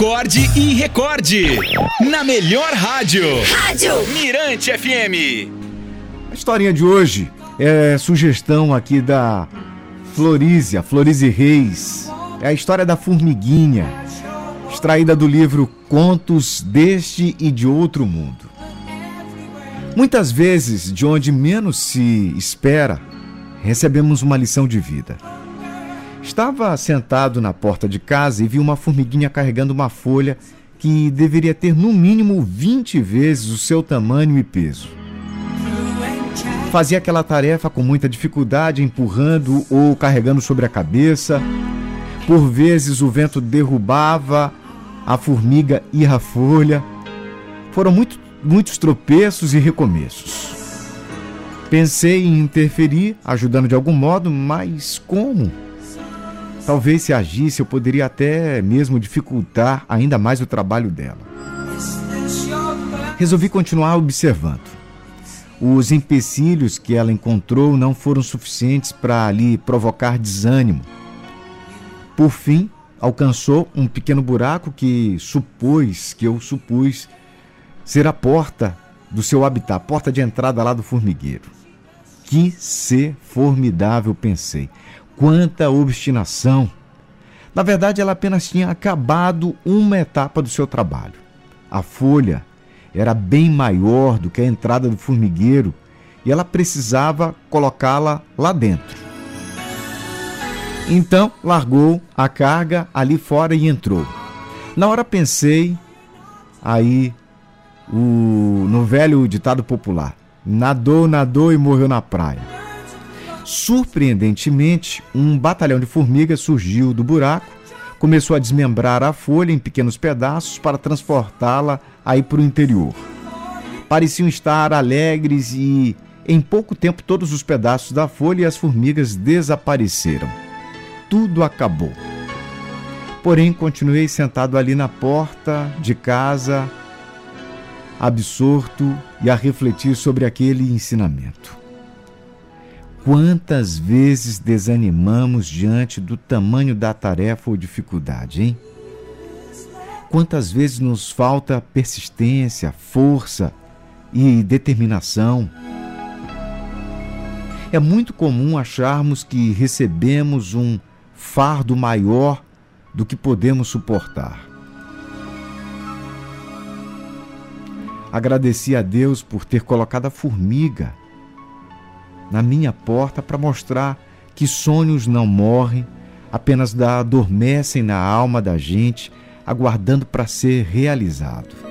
Acorde e recorde. Na melhor rádio. Rádio Mirante FM. A historinha de hoje é sugestão aqui da Florísia, Florise Reis. É a história da formiguinha, extraída do livro Contos deste e de outro mundo. Muitas vezes, de onde menos se espera, recebemos uma lição de vida. Estava sentado na porta de casa e vi uma formiguinha carregando uma folha que deveria ter no mínimo 20 vezes o seu tamanho e peso. Fazia aquela tarefa com muita dificuldade, empurrando ou carregando sobre a cabeça. Por vezes o vento derrubava a formiga e a folha. Foram muito, muitos tropeços e recomeços. Pensei em interferir, ajudando de algum modo, mas como? Talvez se agisse, eu poderia até mesmo dificultar ainda mais o trabalho dela. Resolvi continuar observando. Os empecilhos que ela encontrou não foram suficientes para lhe provocar desânimo. Por fim, alcançou um pequeno buraco que supôs, que eu supus, ser a porta do seu habitat, a porta de entrada lá do formigueiro. Que ser formidável, pensei. Quanta obstinação! Na verdade, ela apenas tinha acabado uma etapa do seu trabalho. A folha era bem maior do que a entrada do formigueiro e ela precisava colocá-la lá dentro. Então, largou a carga ali fora e entrou. Na hora pensei aí o, no velho ditado popular: nadou, nadou e morreu na praia. Surpreendentemente, um batalhão de formigas surgiu do buraco, começou a desmembrar a folha em pequenos pedaços para transportá-la aí para o interior. Pareciam estar alegres e, em pouco tempo, todos os pedaços da folha e as formigas desapareceram. Tudo acabou. Porém, continuei sentado ali na porta de casa, absorto e a refletir sobre aquele ensinamento. Quantas vezes desanimamos diante do tamanho da tarefa ou dificuldade, hein? Quantas vezes nos falta persistência, força e determinação? É muito comum acharmos que recebemos um fardo maior do que podemos suportar. Agradeci a Deus por ter colocado a formiga na minha porta para mostrar que sonhos não morrem, apenas adormecem na alma da gente, aguardando para ser realizado.